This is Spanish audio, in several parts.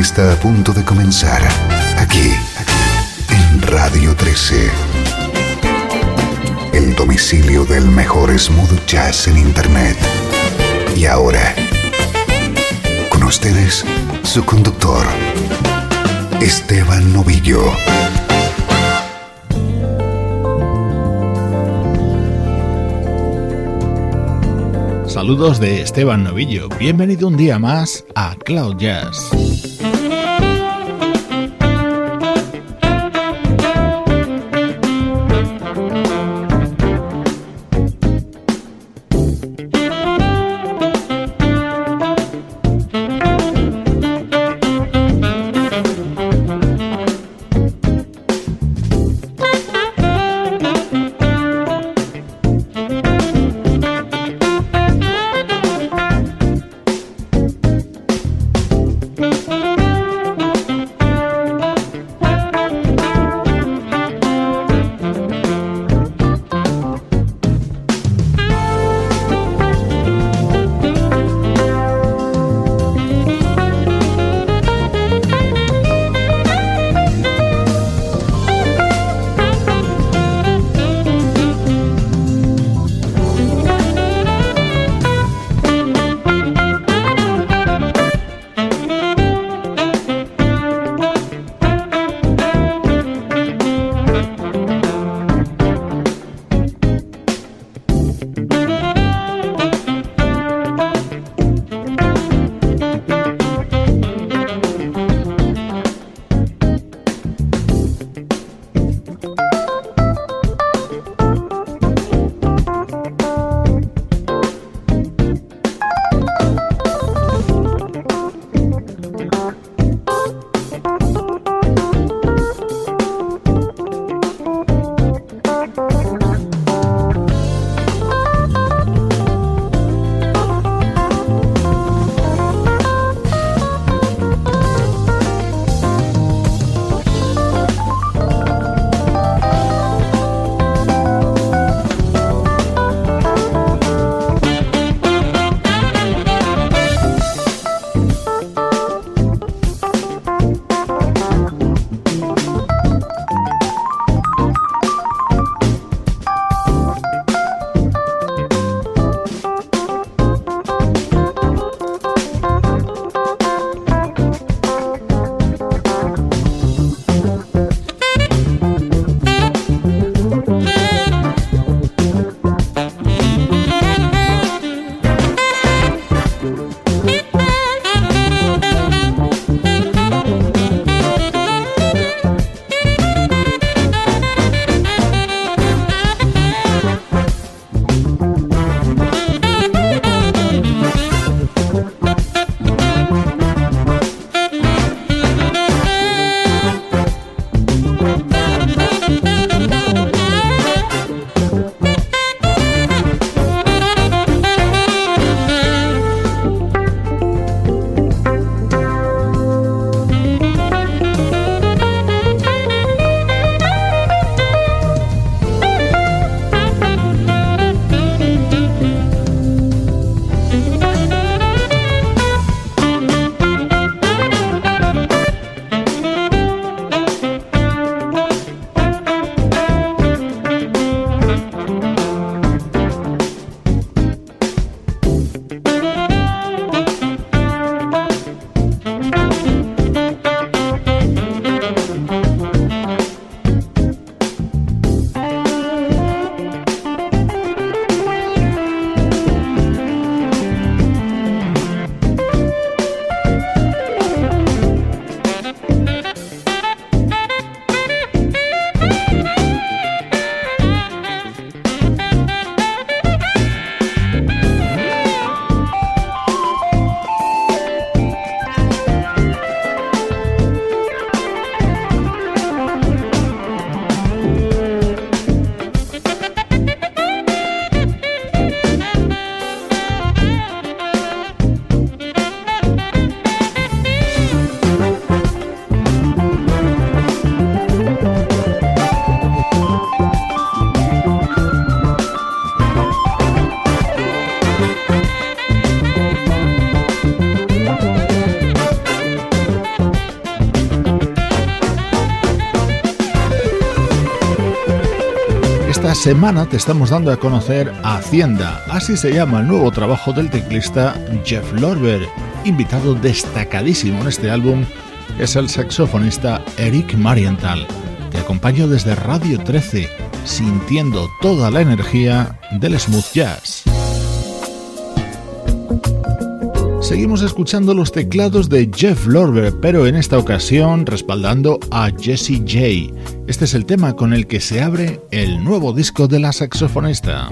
Está a punto de comenzar aquí, en Radio 13. El domicilio del mejor smooth jazz en Internet. Y ahora, con ustedes, su conductor, Esteban Novillo. Saludos de Esteban Novillo. Bienvenido un día más a Cloud Jazz. Semana te estamos dando a conocer Hacienda, así se llama el nuevo trabajo del teclista Jeff Lorber, invitado destacadísimo en este álbum es el saxofonista Eric Marienthal. Te acompaño desde Radio 13, sintiendo toda la energía del smooth jazz. Seguimos escuchando los teclados de Jeff Lorber, pero en esta ocasión respaldando a Jesse J. Este es el tema con el que se abre el nuevo disco de la saxofonista.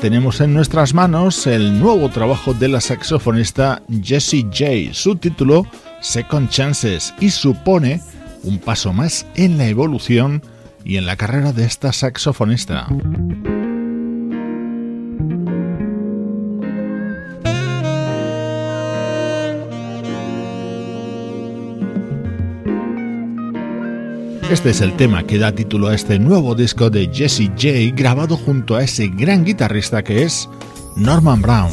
Tenemos en nuestras manos el nuevo trabajo de la saxofonista Jessie J. Su título, Second Chances, y supone un paso más en la evolución y en la carrera de esta saxofonista. Este es el tema que da título a este nuevo disco de Jesse J grabado junto a ese gran guitarrista que es Norman Brown.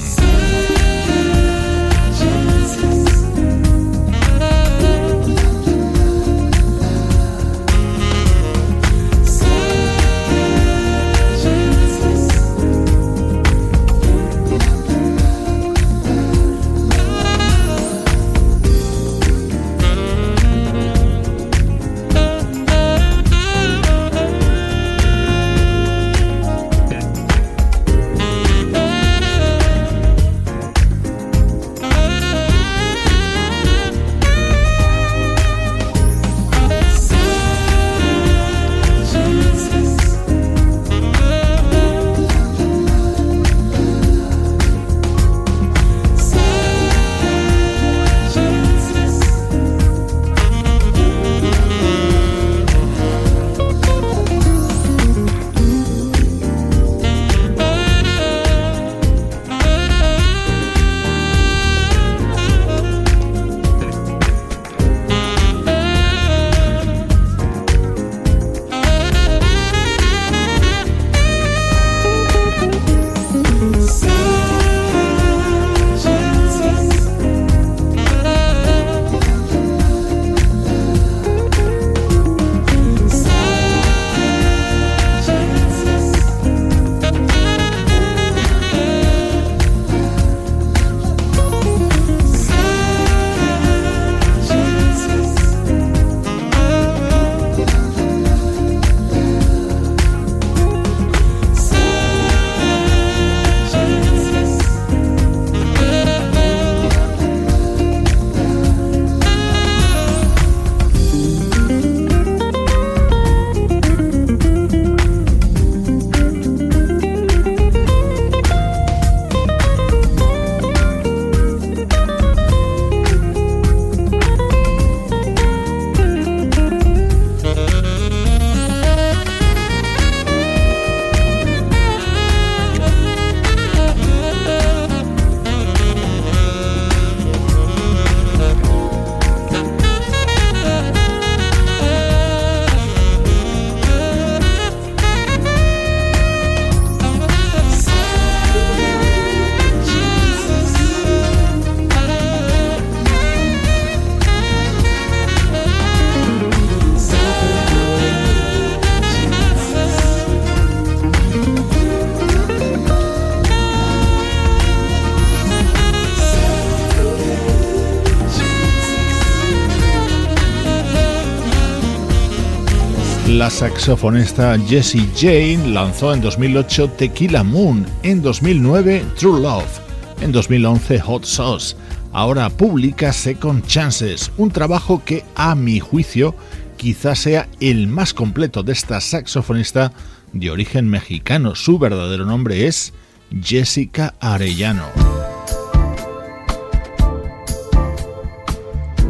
Saxofonista Jesse Jane lanzó en 2008 Tequila Moon, en 2009 True Love, en 2011 Hot Sauce. Ahora publica Second Chances, un trabajo que a mi juicio quizás sea el más completo de esta saxofonista de origen mexicano. Su verdadero nombre es Jessica Arellano.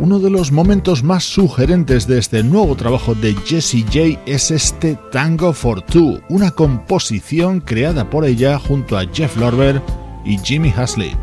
Uno de los momentos más sugerentes de este nuevo trabajo de Jessie J es este Tango for Two, una composición creada por ella junto a Jeff Lorber y Jimmy Haslip.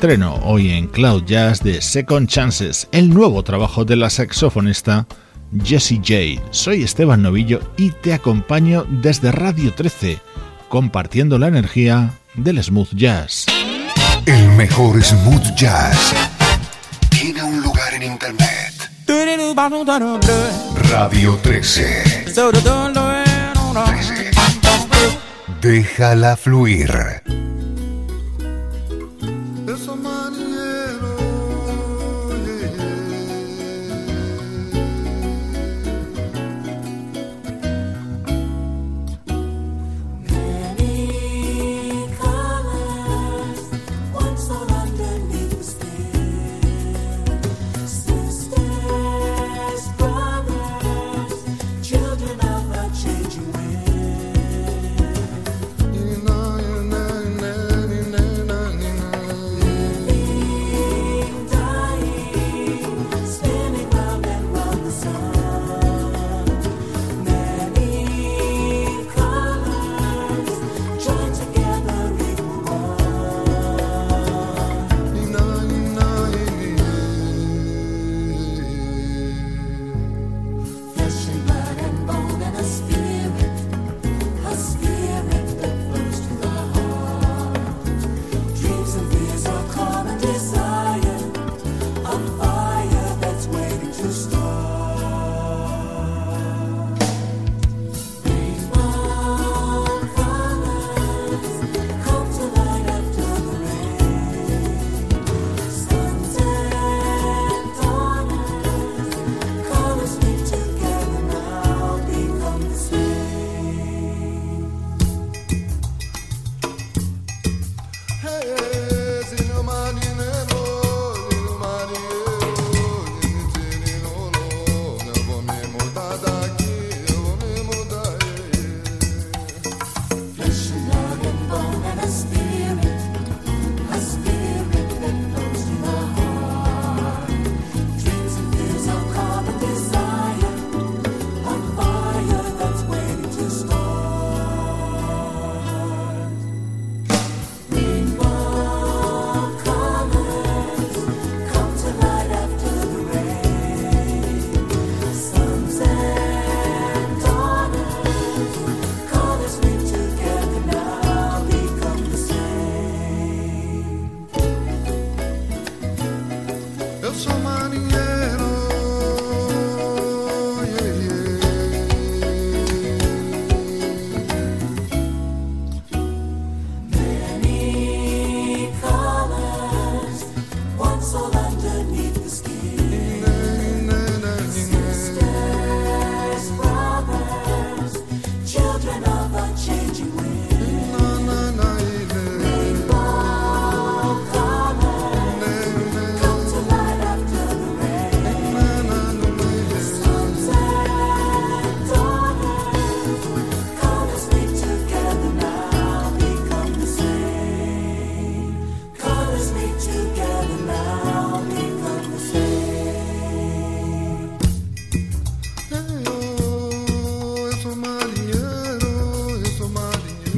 Estreno hoy en Cloud Jazz de Second Chances, el nuevo trabajo de la saxofonista Jessie J. Soy Esteban Novillo y te acompaño desde Radio 13, compartiendo la energía del smooth jazz. El mejor smooth jazz tiene un lugar en internet. Radio 13. 13. Déjala fluir. mañanero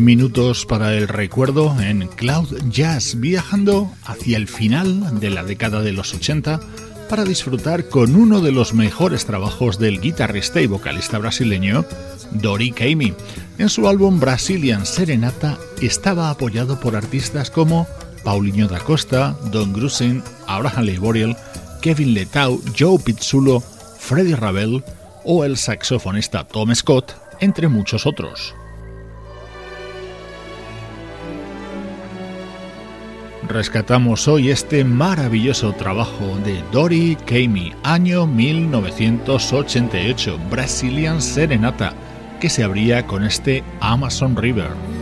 minutos para el recuerdo en Cloud Jazz, viajando hacia el final de la década de los 80 para disfrutar con uno de los mejores trabajos del guitarrista y vocalista brasileño Dori Caymmi. En su álbum Brazilian Serenata estaba apoyado por artistas como Paulinho da Costa, Don Grusin, Abraham Leiboriel, Kevin Letau, Joe Pizzulo, Freddie Ravel o el saxofonista Tom Scott, entre muchos otros. Rescatamos hoy este maravilloso trabajo de Dori Kamey, año 1988, Brazilian Serenata, que se abría con este Amazon River.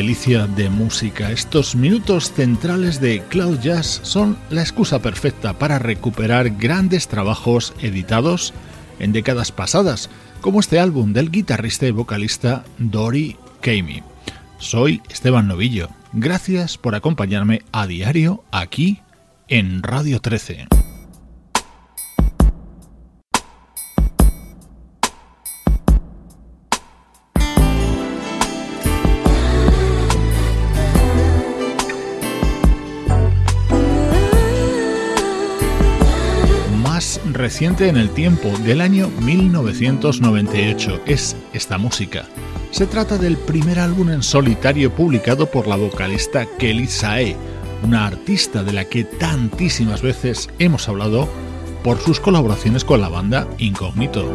Delicia de música. Estos minutos centrales de Cloud Jazz son la excusa perfecta para recuperar grandes trabajos editados en décadas pasadas, como este álbum del guitarrista y vocalista Dory Kamey. Soy Esteban Novillo. Gracias por acompañarme a diario aquí en Radio 13. Reciente en el tiempo, del año 1998, es esta música. Se trata del primer álbum en solitario publicado por la vocalista Kelly Sae, una artista de la que tantísimas veces hemos hablado por sus colaboraciones con la banda Incognito.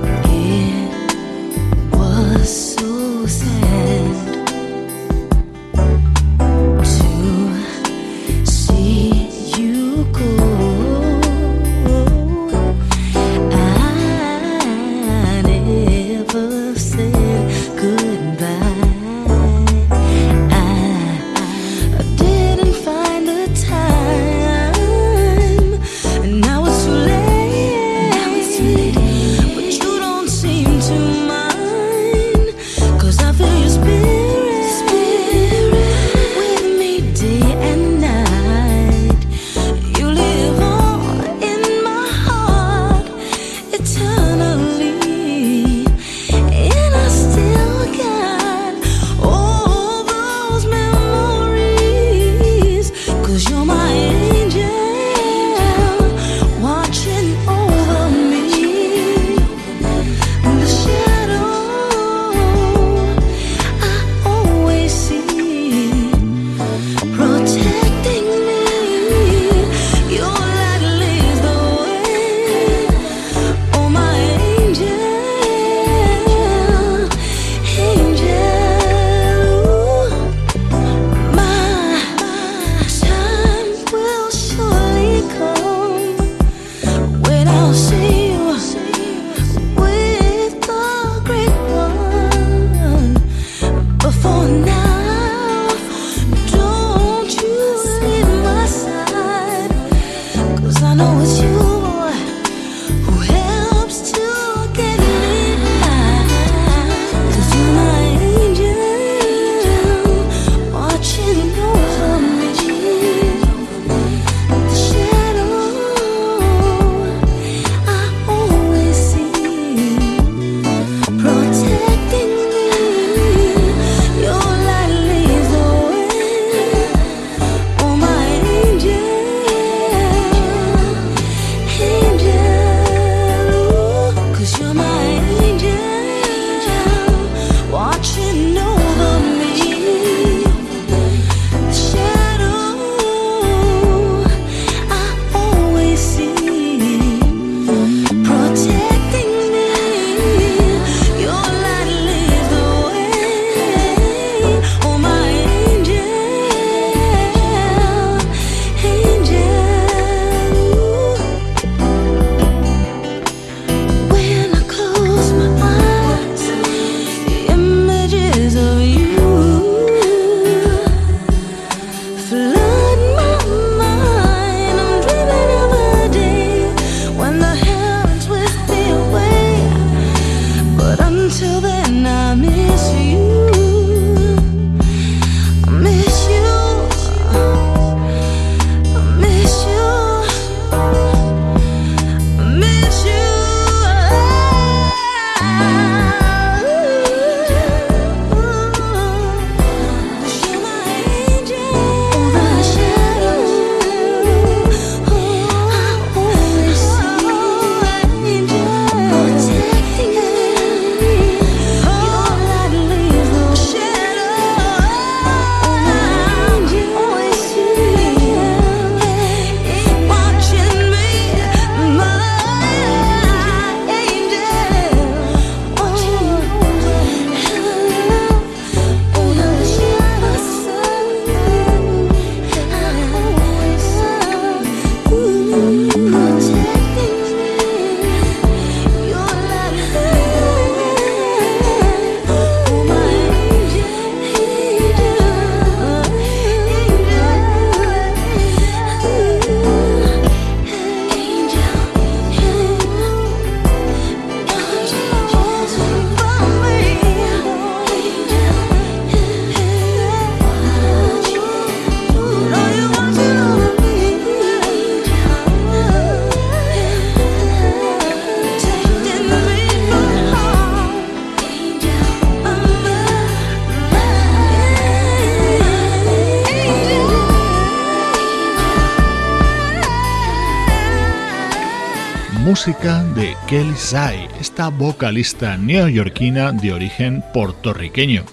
Música de Kelly Sai, esta vocalista neoyorquina de origen puertorriqueño.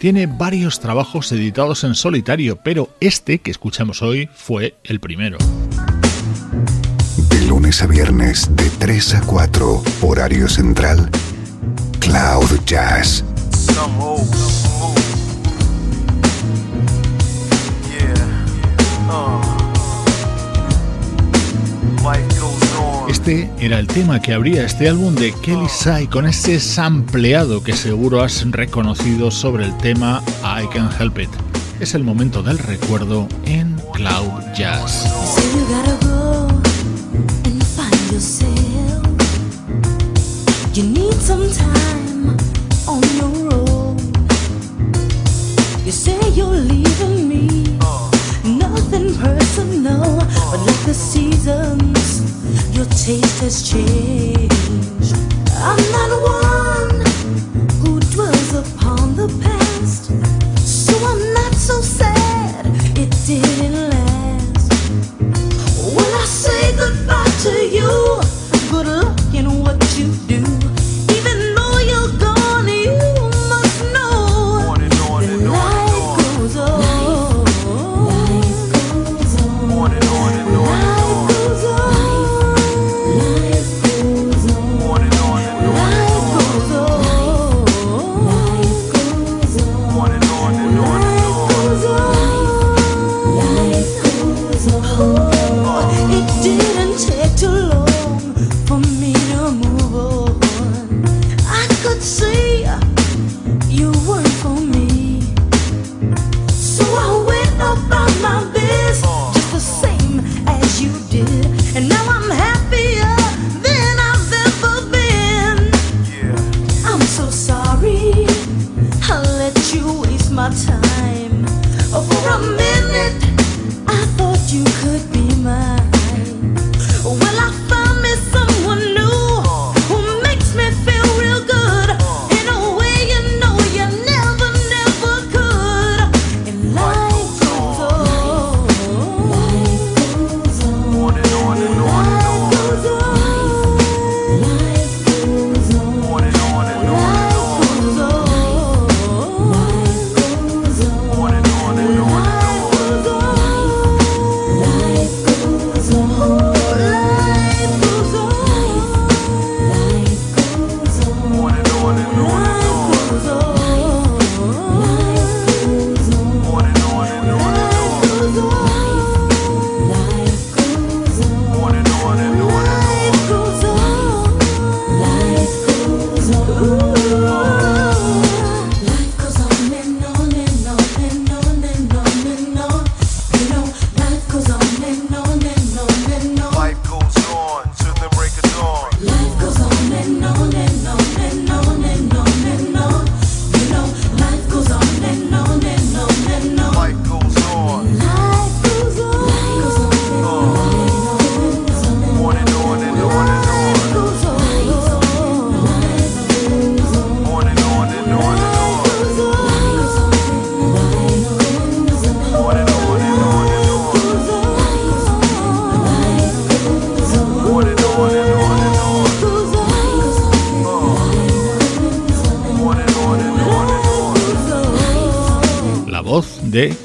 Tiene varios trabajos editados en solitario, pero este que escuchamos hoy fue el primero. De lunes a viernes, de 3 a 4, horario central, Cloud Jazz. Este era el tema que abría este álbum de Kelly Sai con ese sampleado que seguro has reconocido sobre el tema I Can Help It. Es el momento del recuerdo en Cloud Jazz. Your taste has changed. I'm not one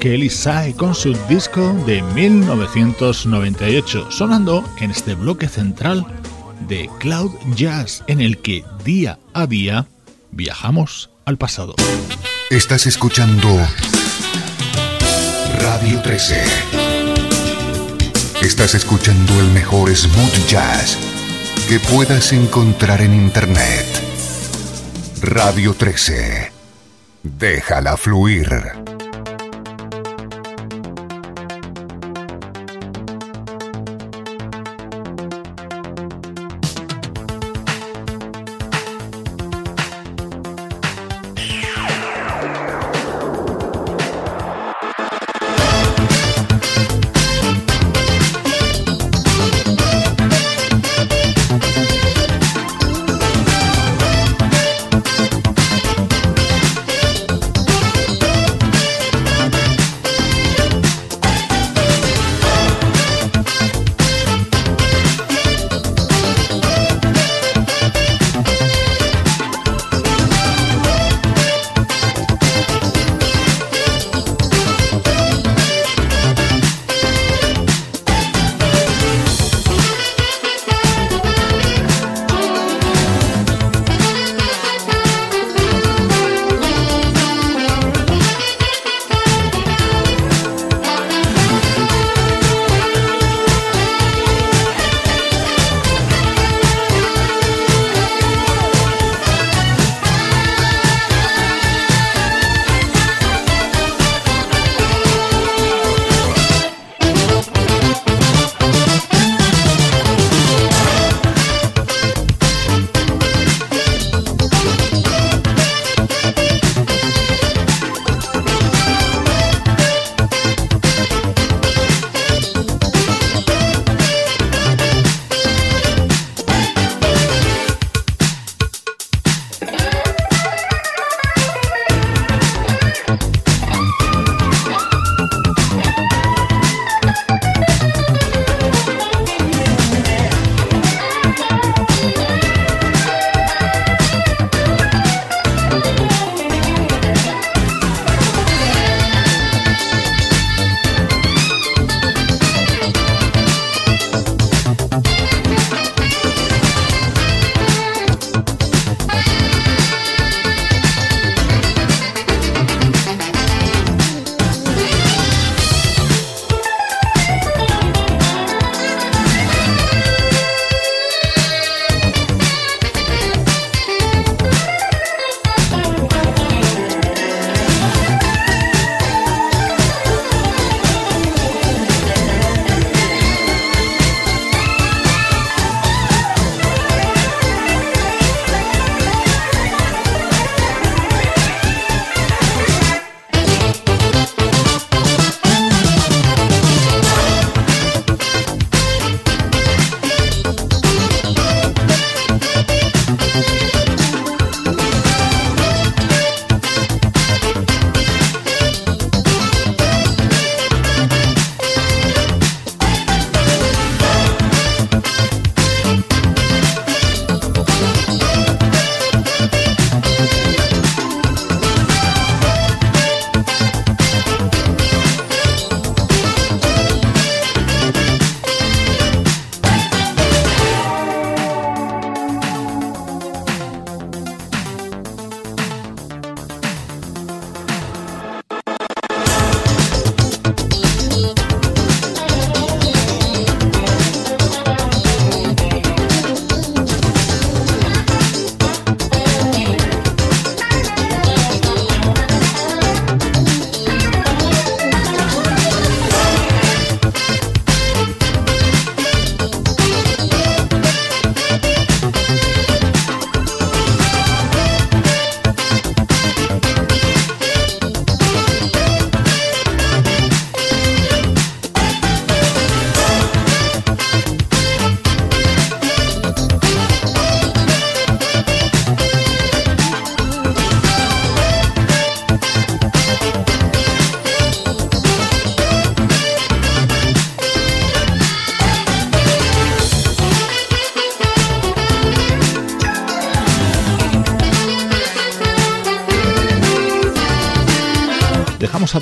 de Kelly Sai con su disco de 1998, sonando en este bloque central de Cloud Jazz, en el que día a día viajamos al pasado. Estás escuchando Radio 13. Estás escuchando el mejor smooth jazz que puedas encontrar en Internet. Radio 13. Déjala fluir.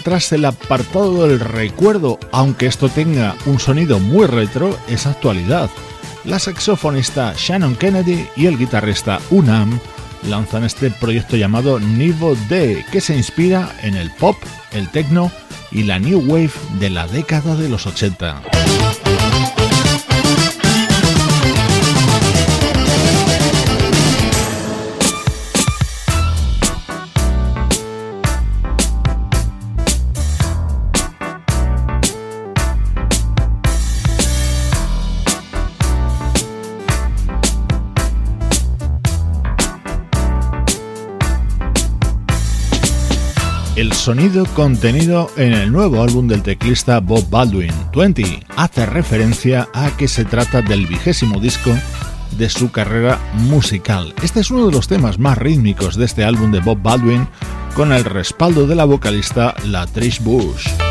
Atrás el apartado del recuerdo, aunque esto tenga un sonido muy retro, es actualidad. La saxofonista Shannon Kennedy y el guitarrista Unam lanzan este proyecto llamado Nivo D, que se inspira en el pop, el techno y la new wave de la década de los 80. Sonido contenido en el nuevo álbum del teclista Bob Baldwin, 20, hace referencia a que se trata del vigésimo disco de su carrera musical. Este es uno de los temas más rítmicos de este álbum de Bob Baldwin, con el respaldo de la vocalista Latrice Bush.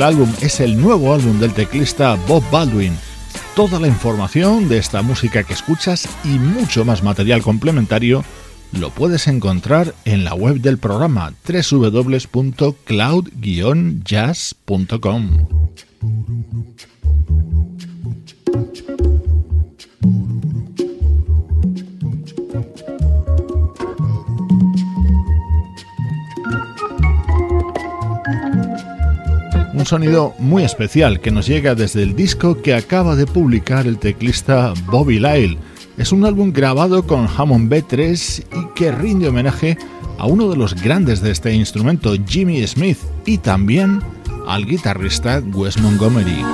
Es el álbum, es el nuevo álbum del teclista Bob Baldwin. Toda la información de esta música que escuchas y mucho más material complementario lo puedes encontrar en la web del programa www.cloud-jazz.com. sonido muy especial que nos llega desde el disco que acaba de publicar el teclista Bobby Lyle. Es un álbum grabado con Hammond B3 y que rinde homenaje a uno de los grandes de este instrumento, Jimmy Smith, y también al guitarrista Wes Montgomery.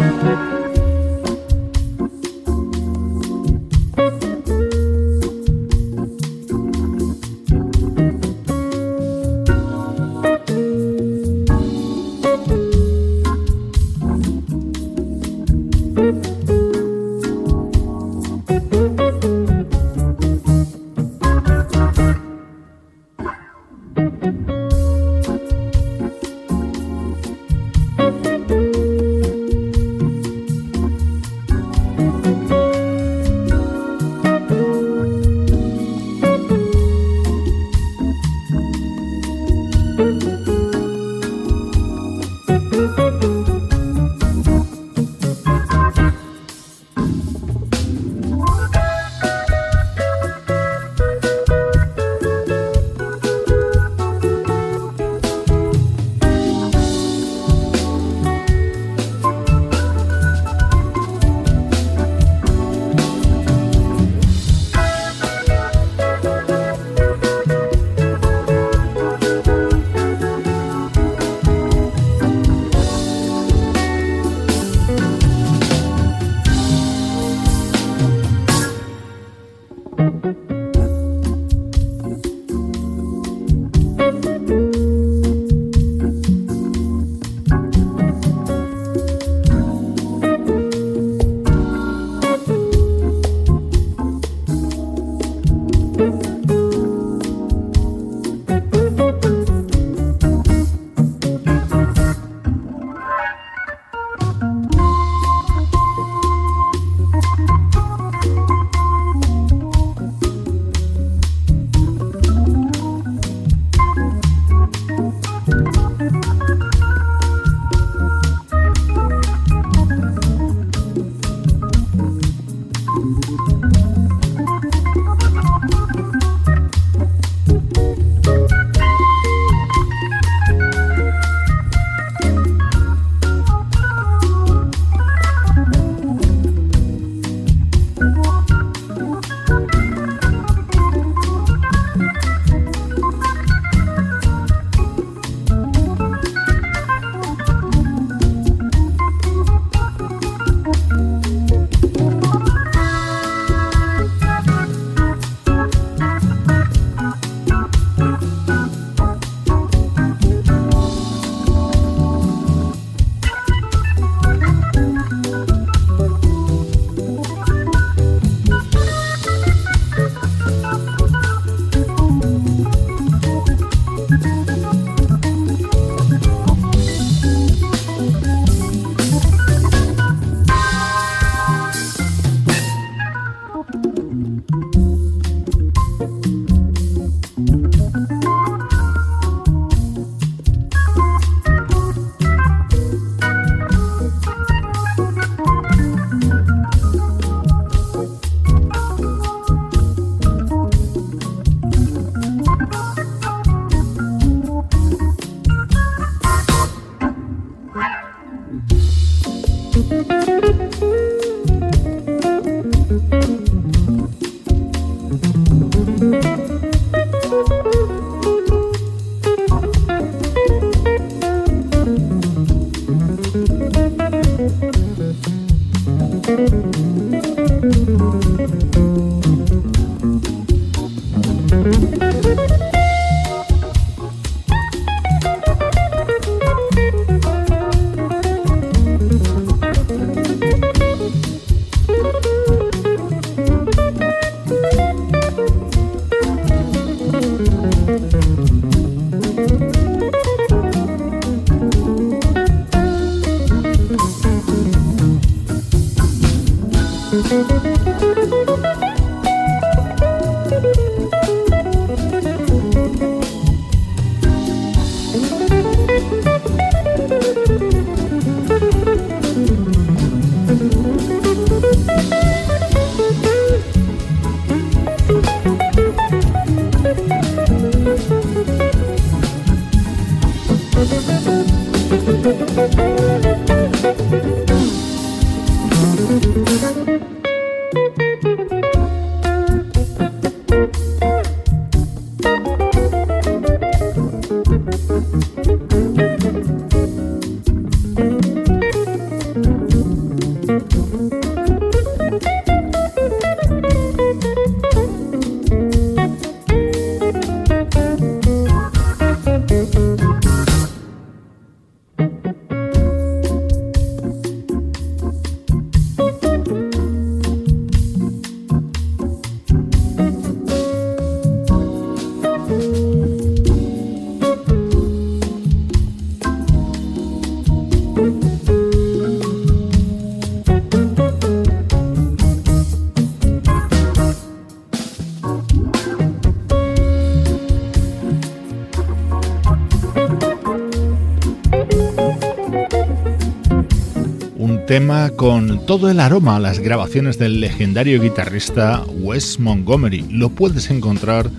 tema con todo el aroma a las grabaciones del legendario guitarrista Wes Montgomery. Lo puedes encontrar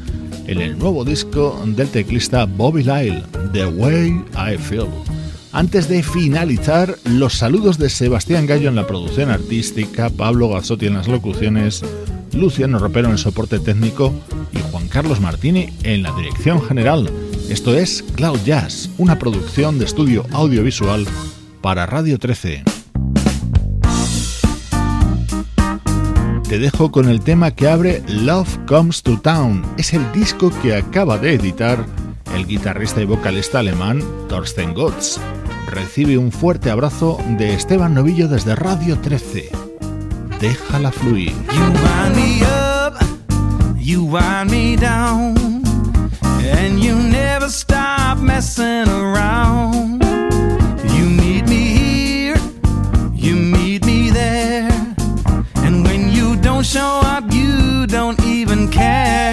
en el nuevo disco del teclista Bobby Lyle, The Way I Feel. Antes de finalizar, los saludos de Sebastián Gallo en la producción artística, Pablo Gazzotti en las locuciones, Luciano Ropero en el soporte técnico y Juan Carlos Martini en la dirección general. Esto es Cloud Jazz, una producción de estudio audiovisual para Radio 13. te dejo con el tema que abre Love Comes to Town. Es el disco que acaba de editar el guitarrista y vocalista alemán Thorsten Gotz. Recibe un fuerte abrazo de Esteban Novillo desde Radio 13. Déjala fluir. You wind me up, you wind me down, and you never stop messing around. can.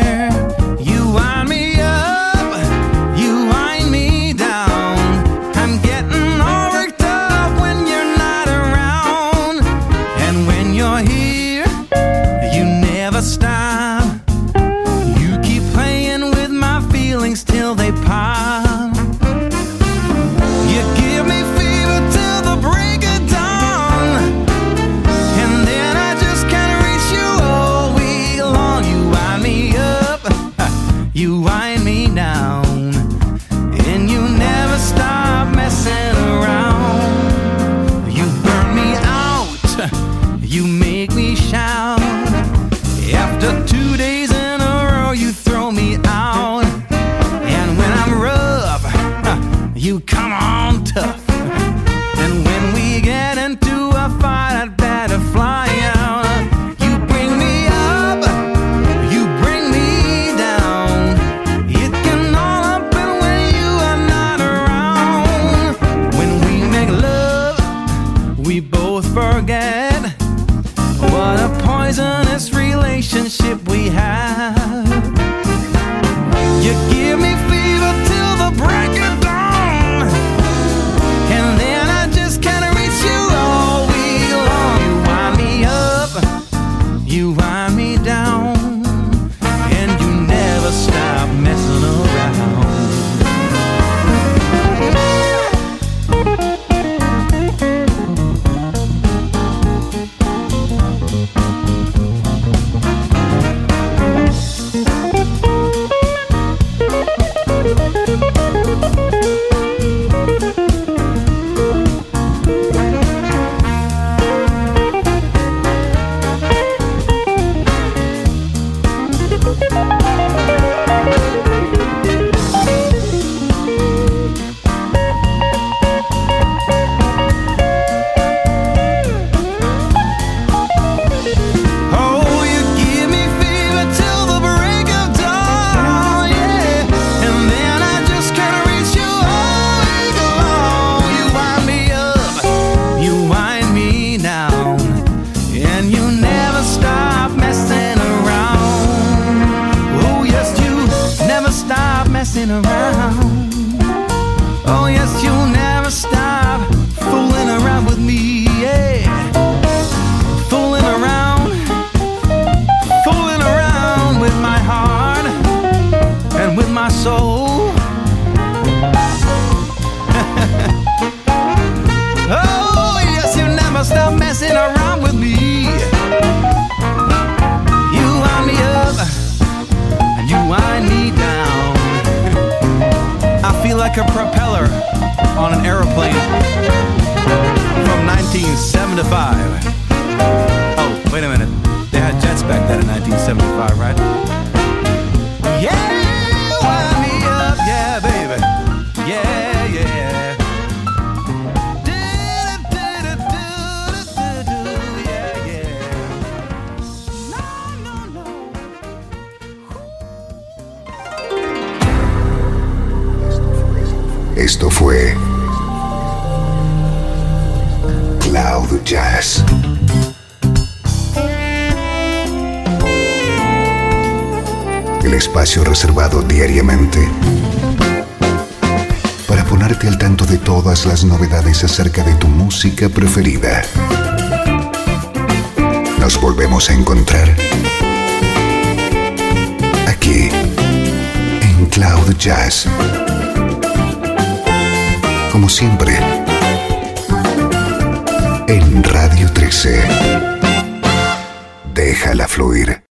You